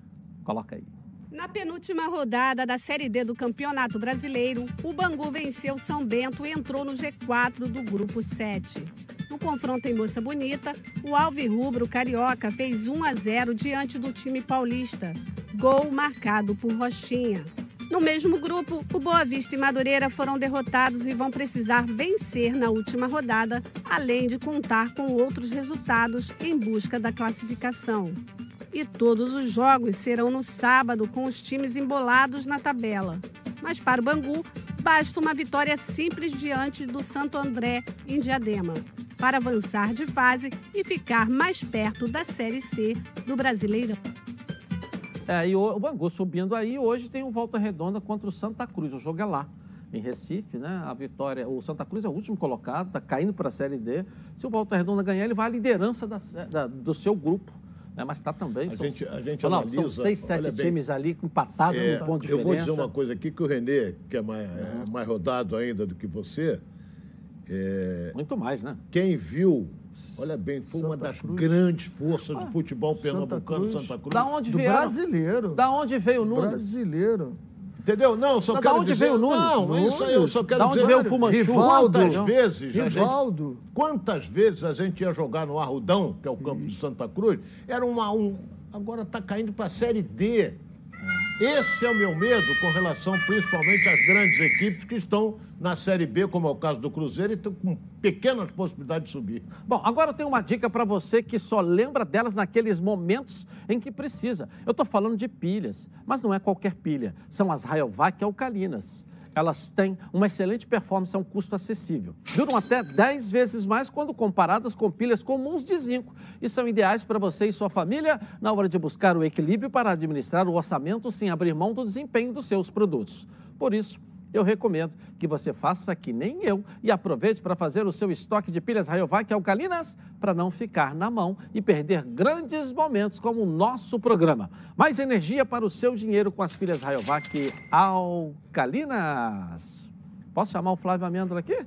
Coloca aí. Na penúltima rodada da Série D do Campeonato Brasileiro, o Bangu venceu São Bento e entrou no G4 do Grupo 7. No confronto em Moça Bonita, o Alvirrubro Carioca fez 1 a 0 diante do time paulista. Gol marcado por Rochinha. No mesmo grupo, o Boa Vista e Madureira foram derrotados e vão precisar vencer na última rodada, além de contar com outros resultados em busca da classificação. E todos os jogos serão no sábado com os times embolados na tabela. Mas para o Bangu, basta uma vitória simples diante do Santo André em Diadema para avançar de fase e ficar mais perto da Série C do Brasileirão. É, e o, Bangu subindo aí, hoje tem um Volta Redonda contra o Santa Cruz. O jogo é lá, em Recife, né? A vitória. O Santa Cruz é o último colocado, está caindo para a Série D. Se o Volta Redonda ganhar, ele vai à liderança da, da, do seu grupo. Né? Mas está também. A são, gente, a gente não, analisa, são seis, sete bem, times ali empatados é, no ponto de Eu diferença. vou dizer uma coisa aqui que o Renê, que é mais, é mais rodado ainda do que você. É, Muito mais, né? Quem viu, olha bem, foi uma das Cruz. grandes forças do futebol Santa pernambucano, Cruz. Santa Cruz. Da onde Do veio? brasileiro. Da onde veio o Nunes? Brasileiro. Entendeu? Não, só Mas da quero onde dizer... veio o Nunes? Não, isso aí eu só quero Da onde dizer... veio o Fumanchu? Rivaldo. Quantas vezes... a gente- Rivaldo. Quantas vezes a gente ia jogar no Arrudão, que é o campo de Santa Cruz, era uma um. Agora está caindo para a Série D. Esse é o meu medo com relação principalmente às grandes equipes que estão na Série B, como é o caso do Cruzeiro, e estão com pequenas possibilidades de subir. Bom, agora tenho uma dica para você que só lembra delas naqueles momentos em que precisa. Eu estou falando de pilhas, mas não é qualquer pilha. São as Rayovac alcalinas. Elas têm uma excelente performance a um custo acessível. Duram até 10 vezes mais quando comparadas com pilhas comuns de zinco e são ideais para você e sua família na hora de buscar o equilíbrio para administrar o orçamento sem abrir mão do desempenho dos seus produtos. Por isso, eu recomendo que você faça que nem eu e aproveite para fazer o seu estoque de pilhas Rayovac alcalinas para não ficar na mão e perder grandes momentos como o nosso programa. Mais energia para o seu dinheiro com as pilhas Rayovac alcalinas. Posso chamar o Flávio Amêndola aqui?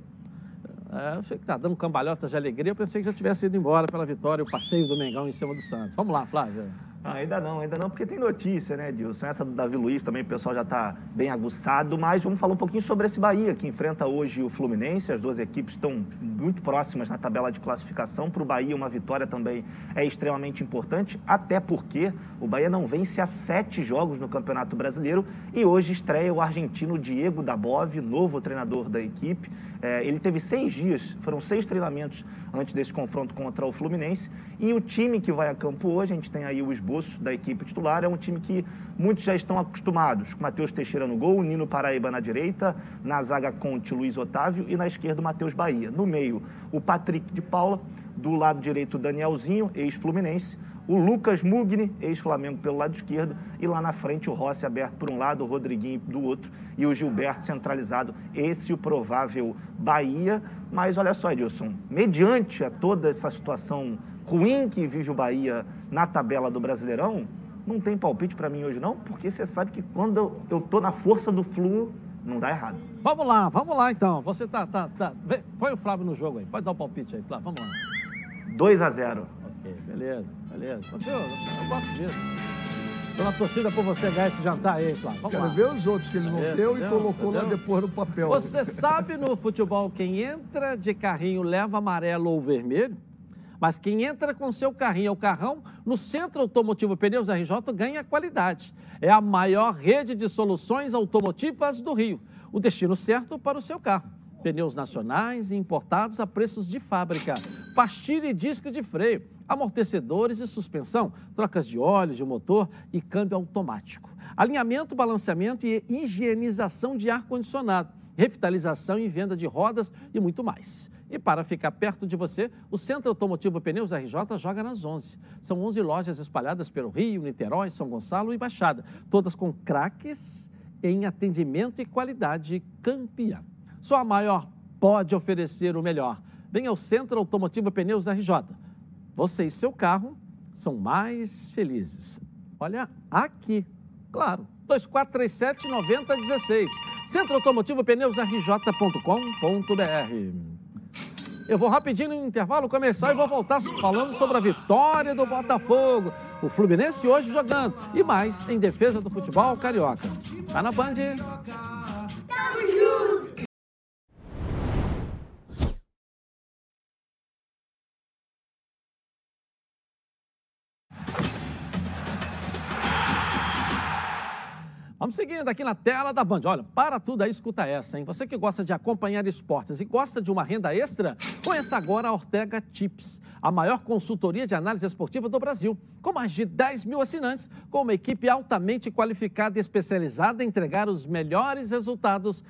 É, eu sei que tá dando cambalhotas de alegria. Eu pensei que já tivesse ido embora pela vitória, o passeio do Mengão em cima do Santos. Vamos lá, Flávio. Ah, ainda não, ainda não, porque tem notícia, né, Dilson? Essa do Davi Luiz também o pessoal já está bem aguçado, mas vamos falar um pouquinho sobre esse Bahia, que enfrenta hoje o Fluminense. As duas equipes estão muito próximas na tabela de classificação. Para o Bahia, uma vitória também é extremamente importante, até porque o Bahia não vence há sete jogos no Campeonato Brasileiro e hoje estreia o argentino Diego Dabov, novo treinador da equipe. É, ele teve seis dias, foram seis treinamentos antes desse confronto contra o Fluminense. E o time que vai a campo hoje, a gente tem aí o esboço da equipe titular, é um time que muitos já estão acostumados. Matheus Teixeira no gol, Nino Paraíba na direita, na zaga Conte, Luiz Otávio e na esquerda o Matheus Bahia. No meio, o Patrick de Paula, do lado direito o Danielzinho, ex-Fluminense, o Lucas Mugni, ex-Flamengo pelo lado esquerdo, e lá na frente o Rossi aberto por um lado, o Rodriguinho do outro, e o Gilberto centralizado. Esse o provável Bahia. Mas olha só, Edilson, mediante a toda essa situação ruim que vive o Bahia na tabela do Brasileirão, não tem palpite para mim hoje não, porque você sabe que quando eu, tô na força do fluo, não dá errado. Vamos lá, vamos lá então. Você tá, tá, tá. Põe o Flávio no jogo aí. Pode dar o palpite aí, Flávio. Vamos lá. 2 a 0 Ok, beleza, beleza. Eu, eu gosto disso. Estou na torcida por você ganhar esse jantar aí, Flávio. Vamos Quero lá. ver os outros que ele não Beleza, deu e entendeu? colocou lá Entendeu? depois no papel. Você sabe no futebol quem entra de carrinho leva amarelo ou vermelho? Mas quem entra com seu carrinho ou carrão no Centro Automotivo Pneus RJ ganha qualidade. É a maior rede de soluções automotivas do Rio. O destino certo para o seu carro. Pneus nacionais e importados a preços de fábrica. Pastilha e disco de freio. Amortecedores e suspensão. Trocas de óleo, de motor e câmbio automático. Alinhamento, balanceamento e higienização de ar-condicionado revitalização e venda de rodas e muito mais. E para ficar perto de você, o Centro Automotivo Pneus RJ joga nas 11. São 11 lojas espalhadas pelo Rio, Niterói, São Gonçalo e Baixada, todas com craques em atendimento e qualidade campeã. Só a maior pode oferecer o melhor. Venha ao Centro Automotivo Pneus RJ. Você e seu carro são mais felizes. Olha aqui, claro, 2437-9016. Centro Automotivo Pneus RJ.com.br. Eu vou rapidinho no intervalo começar e vou voltar falando sobre a vitória do Botafogo. O Fluminense hoje jogando. E mais em defesa do futebol carioca. Tá na Band. Vamos seguindo aqui na tela da Band. Olha, para tudo aí, escuta essa, hein? Você que gosta de acompanhar esportes e gosta de uma renda extra, conheça agora a Ortega Tips, a maior consultoria de análise esportiva do Brasil, com mais de 10 mil assinantes, com uma equipe altamente qualificada e especializada em entregar os melhores resultados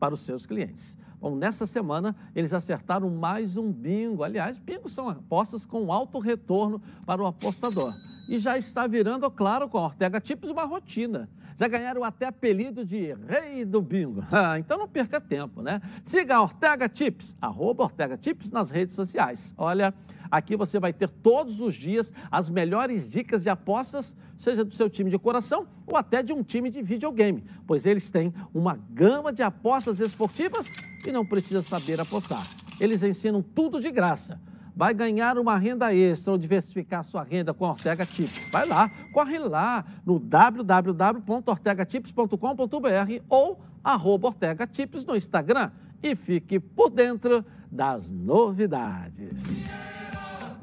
para os seus clientes. Bom, nessa semana eles acertaram mais um bingo. Aliás, bingos são apostas com alto retorno para o apostador. E já está virando, claro, com a Ortega Tips uma rotina já ganharam até apelido de rei do bingo. *laughs* Ah, então não perca tempo, né? Siga a Ortega Tips, arroba Ortega Tips nas redes sociais. Olha, aqui você vai ter todos os dias as melhores dicas de apostas, seja do seu time de coração ou até de um time de videogame, pois eles têm uma gama de apostas esportivas e não precisa saber apostar. Eles ensinam tudo de graça vai ganhar uma renda extra ou diversificar sua renda com a Ortega Tips. Vai lá, corre lá no www.ortegatips.com.br ou arroba Ortega Tips no Instagram e fique por dentro das novidades.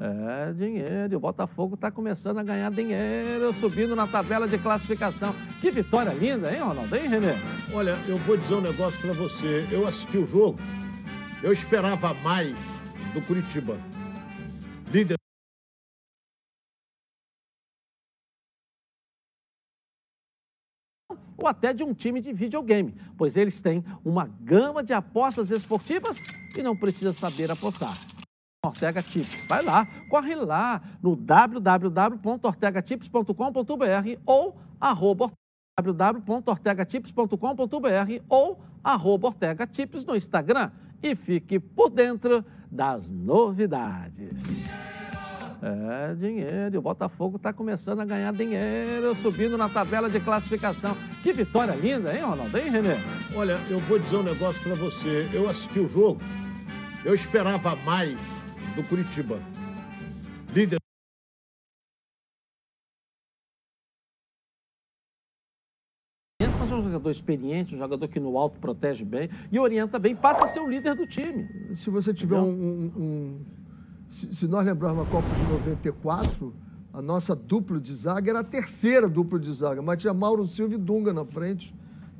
É, dinheiro. O Botafogo está começando a ganhar dinheiro, subindo na tabela de classificação. Que vitória linda, hein, Ronaldo? Hein, Renê? Olha, eu vou dizer um negócio para você. Eu assisti o jogo, eu esperava mais do Curitiba líder ou até de um time de videogame, pois eles têm uma gama de apostas esportivas e não precisa saber apostar. Ortega Tips. Vai lá, corre lá no www.ortegatips.com.br ou arroba www.ortegatips.com.br ou arroba Ortega Tips no Instagram e fique por dentro das novidades. É, dinheiro. E o Botafogo está começando a ganhar dinheiro, subindo na tabela de classificação. Que vitória linda, hein, Ronaldo? Hein, Renê? Olha, eu vou dizer um negócio para você. Eu assisti o jogo, eu esperava mais do Curitiba. Líder. É um jogador experiente, um jogador que no alto protege bem e orienta bem, passa a ser o líder do time. Se você tiver um, um, um se, se nós lembrarmos a Copa de 94, a nossa dupla de zaga era a terceira dupla de zaga, mas tinha Mauro Silva e Dunga na frente.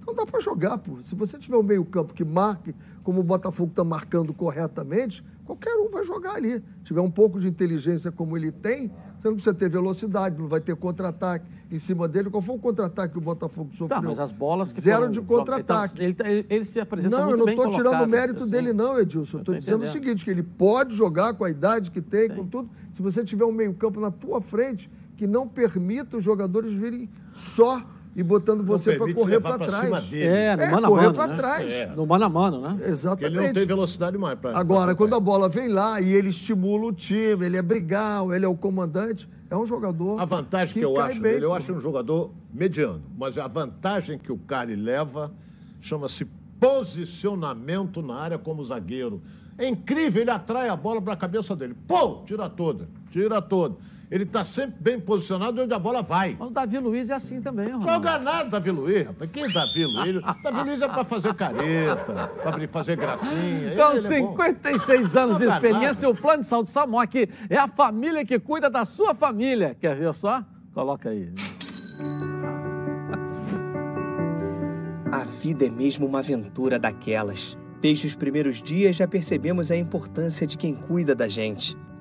Então dá para jogar, pô. Se você tiver um meio-campo que marque, como o Botafogo está marcando corretamente, qualquer um vai jogar ali. Se tiver um pouco de inteligência como ele tem, você não precisa ter velocidade, não vai ter contra-ataque em cima dele. Qual foi o contra-ataque que o Botafogo sofreu? Tá, mas as bolas que Zero foram, de contra-ataque. Ele, ele, ele, se apresenta Não, eu não estou tirando o mérito assim. dele, não, Edilson. Eu estou dizendo o seguinte: que ele pode jogar com a idade que tem, Sim. com tudo. Se você tiver um meio-campo na tua frente que não permita os jogadores virem só e botando você para correr para trás. É, no é, mano correr mano, para né? trás. É. No mano a mano, né? Exatamente. Ele não tem velocidade mais. Pra, Agora, pra quando a bola vem lá e ele estimula o time, ele é brigal, ele é o comandante, é um jogador. A vantagem que, que eu acho bem, dele, eu acho um jogador mediano, mas a vantagem que o Cari leva chama-se posicionamento na área como zagueiro. É incrível, ele atrai a bola para a cabeça dele. Pô, tira toda, tira toda. Ele está sempre bem posicionado onde a bola vai. Mas o Davi Luiz é assim também, Ronaldo. Joga nada, Davi Luiz, rapaz. Quem é Davi Luiz? *laughs* Davi Luiz é para fazer careta, para fazer gracinha. Com é bom. 56 anos de experiência, nada. o Plano de Saúde aqui é a família que cuida da sua família. Quer ver só? Coloca aí. A vida é mesmo uma aventura daquelas. Desde os primeiros dias já percebemos a importância de quem cuida da gente.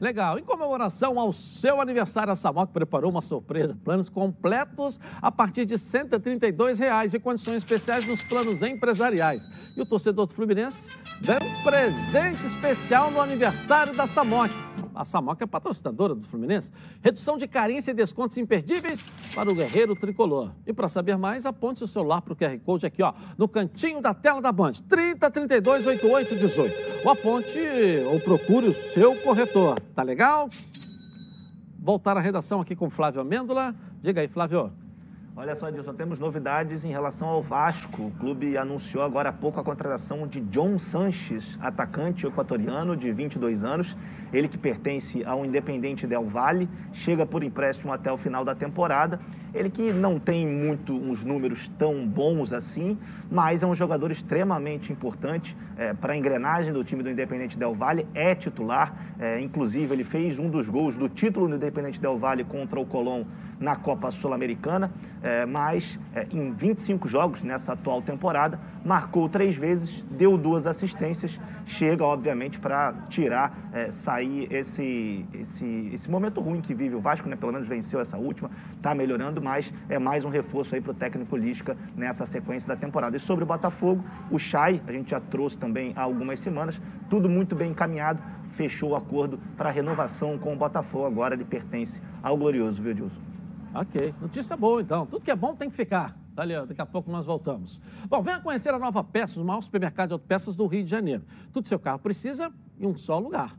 Legal. Em comemoração ao seu aniversário, a Samok preparou uma surpresa. Planos completos a partir de 132 reais e condições especiais nos planos empresariais. E o torcedor do Fluminense ganha um presente especial no aniversário da Samok. A Samok é patrocinadora do Fluminense. Redução de carência e descontos imperdíveis para o guerreiro tricolor. E para saber mais, aponte o celular para o QR Code aqui, ó, no cantinho da tela da Band. 30 32 88 18. Ou aponte ou procure o seu corretor. Tá legal? Voltar à redação aqui com Flávio Amêndola. Diga aí, Flávio. Olha só, Edilson, temos novidades em relação ao Vasco. O clube anunciou agora há pouco a contratação de John Sanches, atacante equatoriano de 22 anos. Ele que pertence ao Independente Del Valle, chega por empréstimo até o final da temporada. Ele que não tem muito uns números tão bons assim, mas é um jogador extremamente importante é, para a engrenagem do time do Independente Del Valle, é titular. É, inclusive, ele fez um dos gols do título do Independente Del Valle contra o Colón na Copa Sul-Americana, é, mas é, em 25 jogos nessa atual temporada, marcou três vezes, deu duas assistências, chega, obviamente, para tirar, é, sair esse, esse, esse momento ruim que vive o Vasco, né? pelo menos venceu essa última, está melhorando, mas é mais um reforço aí para o técnico Lisca nessa sequência da temporada. E sobre o Botafogo, o Chay, a gente já trouxe também há algumas semanas, tudo muito bem encaminhado, fechou o acordo para renovação com o Botafogo, agora ele pertence ao Glorioso, viu, Edilson? Ok, notícia boa então. Tudo que é bom tem que ficar. Valeu, daqui a pouco nós voltamos. Bom, venha conhecer a Nova Peças, o maior supermercado de autopeças do Rio de Janeiro. Tudo que seu carro precisa em um só lugar.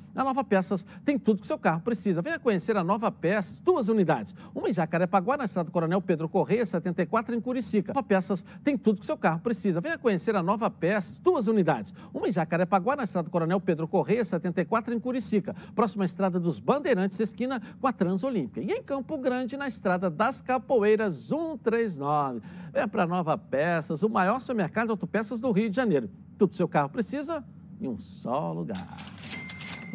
Na Nova Peças tem tudo que seu carro precisa. Venha conhecer a Nova Peças, duas unidades. Uma em Jacarepaguá, na estrada Coronel Pedro Correia, 74, em Curicica. Nova Peças tem tudo que seu carro precisa. Venha conhecer a Nova Peças, duas unidades. Uma em Jacarepaguá, na estrada Coronel Pedro Correia, 74, em Curicica. Próxima à estrada dos Bandeirantes, esquina com a Transolímpica. E em Campo Grande, na estrada das Capoeiras, 139. Venha para Nova Peças, o maior supermercado de autopeças do Rio de Janeiro. Tudo que seu carro precisa em um só lugar.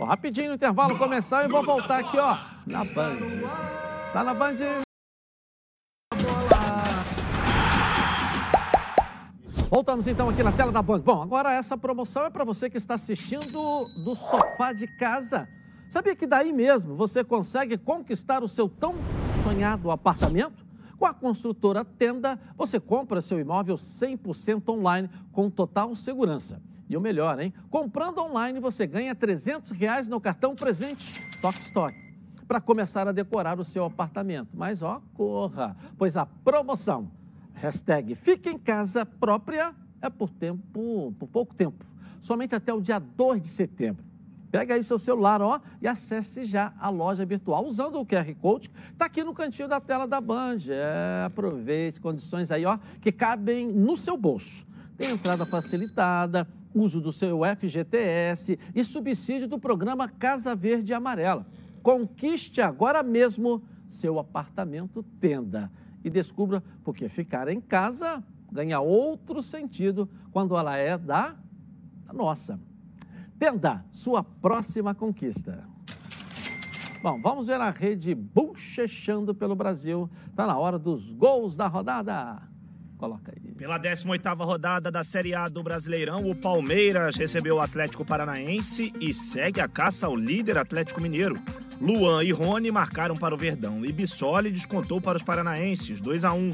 Rapidinho no intervalo começar e vou voltar aqui, ó, na Band. Tá na Band. Voltamos então aqui na tela da Band. Bom, agora essa promoção é para você que está assistindo do sofá de casa. Sabia que daí mesmo você consegue conquistar o seu tão sonhado apartamento? Com a construtora Tenda, você compra seu imóvel 100% online com total segurança. E o melhor, hein? Comprando online você ganha 300 reais no cartão presente Toque Stock para começar a decorar o seu apartamento. Mas ó, corra, pois a promoção hashtag Fica em Casa Própria é por tempo, por pouco tempo, somente até o dia 2 de setembro. Pega aí seu celular, ó, e acesse já a loja virtual usando o QR Code. Está aqui no cantinho da tela da Band. É, aproveite condições aí, ó, que cabem no seu bolso. Tem entrada facilitada, uso do seu FGTS e subsídio do programa Casa Verde Amarela. Conquiste agora mesmo seu apartamento tenda e descubra porque ficar em casa ganha outro sentido quando ela é da, da nossa. Tenda, sua próxima conquista. Bom, vamos ver a rede bochechando pelo Brasil. Está na hora dos gols da rodada. Coloca aí. Pela 18ª rodada da Série A do Brasileirão, o Palmeiras recebeu o Atlético Paranaense e segue a caça ao líder Atlético Mineiro. Luan e Rony marcaram para o Verdão e Bissoli descontou para os paranaenses, 2 a 1.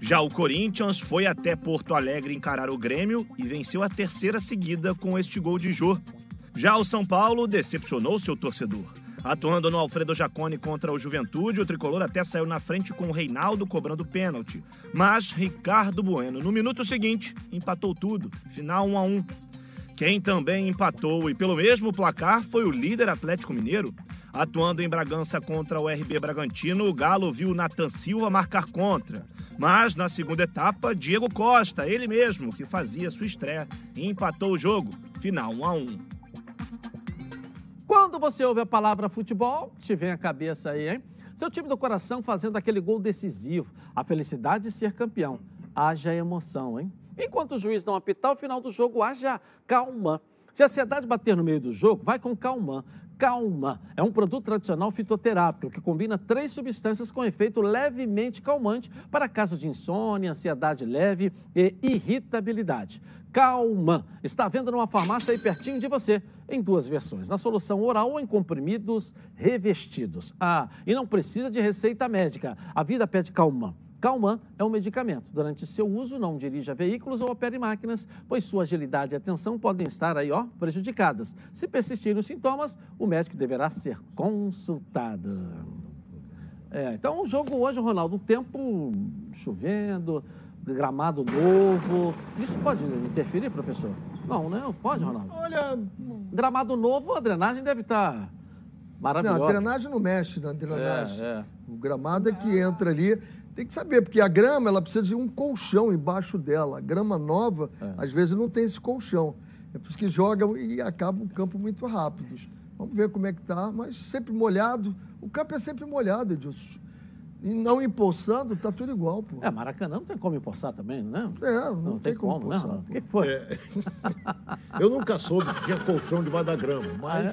Já o Corinthians foi até Porto Alegre encarar o Grêmio e venceu a terceira seguida com este gol de Jô. Já o São Paulo decepcionou seu torcedor. Atuando no Alfredo Jacone contra o Juventude, o tricolor até saiu na frente com o Reinaldo cobrando pênalti. Mas Ricardo Bueno, no minuto seguinte, empatou tudo. Final 1 a 1. Quem também empatou e pelo mesmo placar foi o líder Atlético Mineiro. Atuando em Bragança contra o RB Bragantino, o Galo viu Nathan Silva marcar contra. Mas na segunda etapa, Diego Costa, ele mesmo, que fazia sua estreia, empatou o jogo. Final 1 a 1. Quando você ouve a palavra futebol, te vem a cabeça aí, hein? Seu time do coração fazendo aquele gol decisivo, a felicidade de ser campeão. Haja emoção, hein? Enquanto o juiz não apitar o final do jogo, haja calma. Se a ansiedade bater no meio do jogo, vai com calma. Calma é um produto tradicional fitoterápico que combina três substâncias com efeito levemente calmante para casos de insônia, ansiedade leve e irritabilidade. Calma está vendo numa farmácia aí pertinho de você, em duas versões, na solução oral ou em comprimidos revestidos. Ah, e não precisa de receita médica. A vida pede calma. Calman é um medicamento. Durante seu uso, não dirija veículos ou opere máquinas, pois sua agilidade e atenção podem estar aí, ó, prejudicadas. Se persistirem os sintomas, o médico deverá ser consultado. É, então, o jogo hoje, Ronaldo, um tempo chovendo, gramado novo. Isso pode interferir, professor? Não, né? Pode, Ronaldo? Olha, Gramado novo, a drenagem deve estar maravilhosa. Não, a drenagem não mexe na drenagem. É, é. O gramado é que entra ali. Tem que saber, porque a grama ela precisa de um colchão embaixo dela. A grama nova, É. às vezes, não tem esse colchão. É por isso que joga e acaba o campo muito rápido. Vamos ver como é que tá, mas sempre molhado. O campo é sempre molhado, Edilson. E não empoçando, tá tudo igual, pô. É, Maracanã não tem como empoçar também, né? É, não, tem, como, né? empoçar. O que foi? *laughs* eu nunca soube que tinha colchão debaixo da grama, mas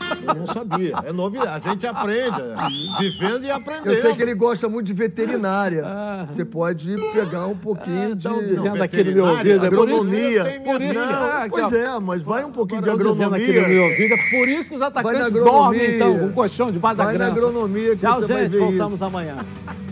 Ah, eu não sabia. É novidade. A gente aprende, é, vivendo e aprendendo. Eu sei que ele gosta muito de veterinária. Ah. Você pode pegar um pouquinho de Estão dizendo aqui no meu ouvido. é por isso agronomia. Não, ah, pois é, mas vai um pouquinho de aqui no meu agronomia. ouvido, é por isso que os Vai atacantes agronomia. dormem, então, com o colchão debaixo da Vai na grama. agronomia que Tchau, você vai gente. ver Voltamos isso. amanhã. Yeah. *laughs*